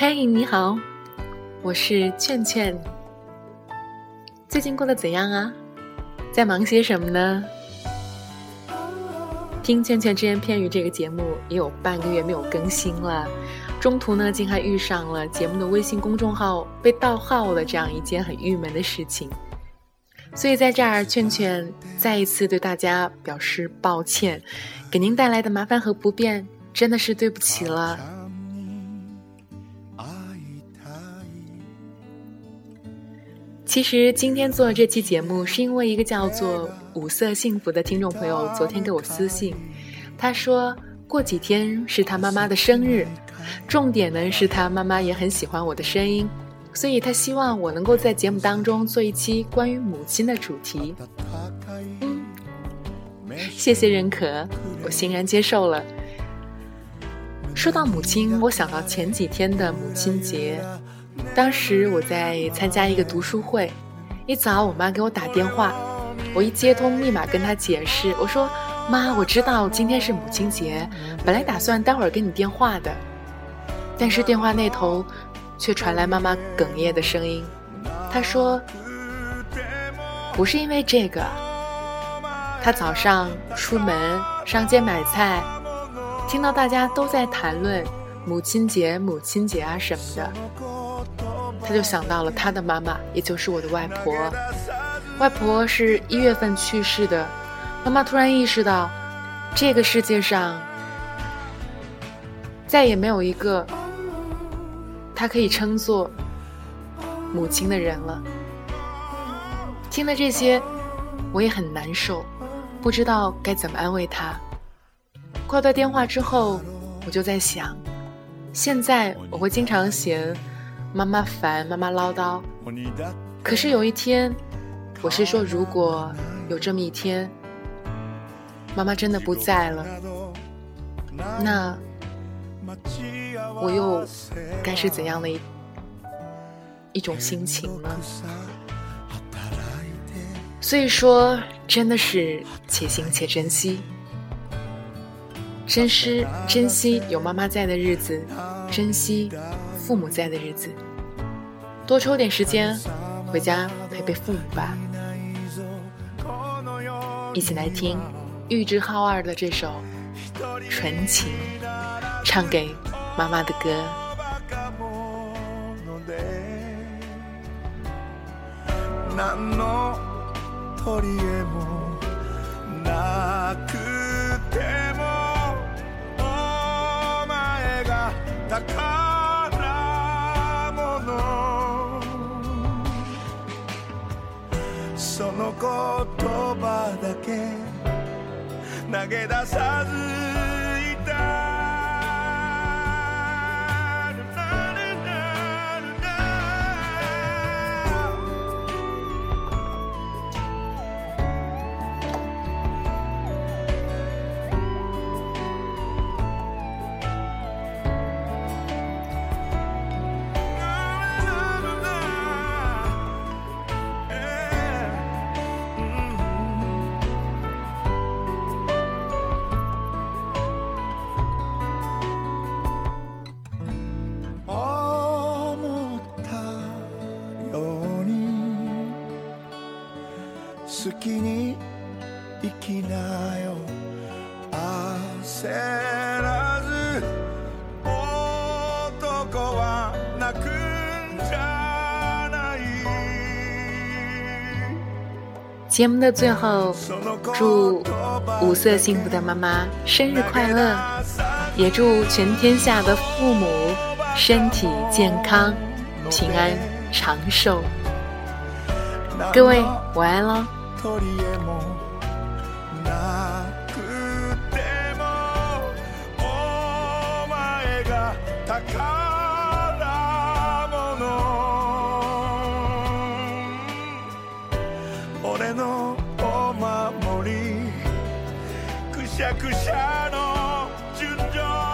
嘿，你好，我是劝劝。最近过得怎样啊？在忙些什么呢？听劝劝只言片语这个节目也有半个月没有更新了，中途呢竟还遇上了节目的微信公众号被盗号了这样一件很郁闷的事情，所以在这儿劝劝再一次对大家表示抱歉，给您带来的麻烦和不便真的是对不起了。其实今天做这期节目，是因为一个叫做“五色幸福”的听众朋友昨天给我私信，他说过几天是他妈妈的生日，重点呢是他妈妈也很喜欢我的声音，所以他希望我能够在节目当中做一期关于母亲的主题。嗯，谢谢认可，我欣然接受了。说到母亲，我想到前几天的母亲节。当时我在参加一个读书会，一早我妈给我打电话，我一接通，立马跟她解释，我说：“妈，我知道今天是母亲节，本来打算待会儿给你电话的。”但是电话那头却传来妈妈哽咽的声音，她说：“不是因为这个，她早上出门上街买菜，听到大家都在谈论母亲节、母亲节啊什么的。”他就想到了他的妈妈，也就是我的外婆。外婆是一月份去世的，妈妈突然意识到，这个世界上再也没有一个她可以称作母亲的人了。听了这些，我也很难受，不知道该怎么安慰她。挂断电话之后，我就在想，现在我会经常嫌。妈妈烦，妈妈唠叨。可是有一天，我是说，如果有这么一天，妈妈真的不在了，那我又该是怎样的一一种心情呢？所以说，真的是且行且珍惜，珍惜珍惜有妈妈在的日子，珍惜。父母在的日子，多抽点时间回家陪陪父母吧。一起来听玉置浩二的这首《纯情》，唱给妈妈的歌。その言葉だけ投げ出さず节目的最后，祝五色幸福的妈妈生日快乐，也祝全天下的父母身体健康、平安长寿。各位晚安喽。取り柄もなくてもお前が高い俺のお守りくしゃくしゃの純情。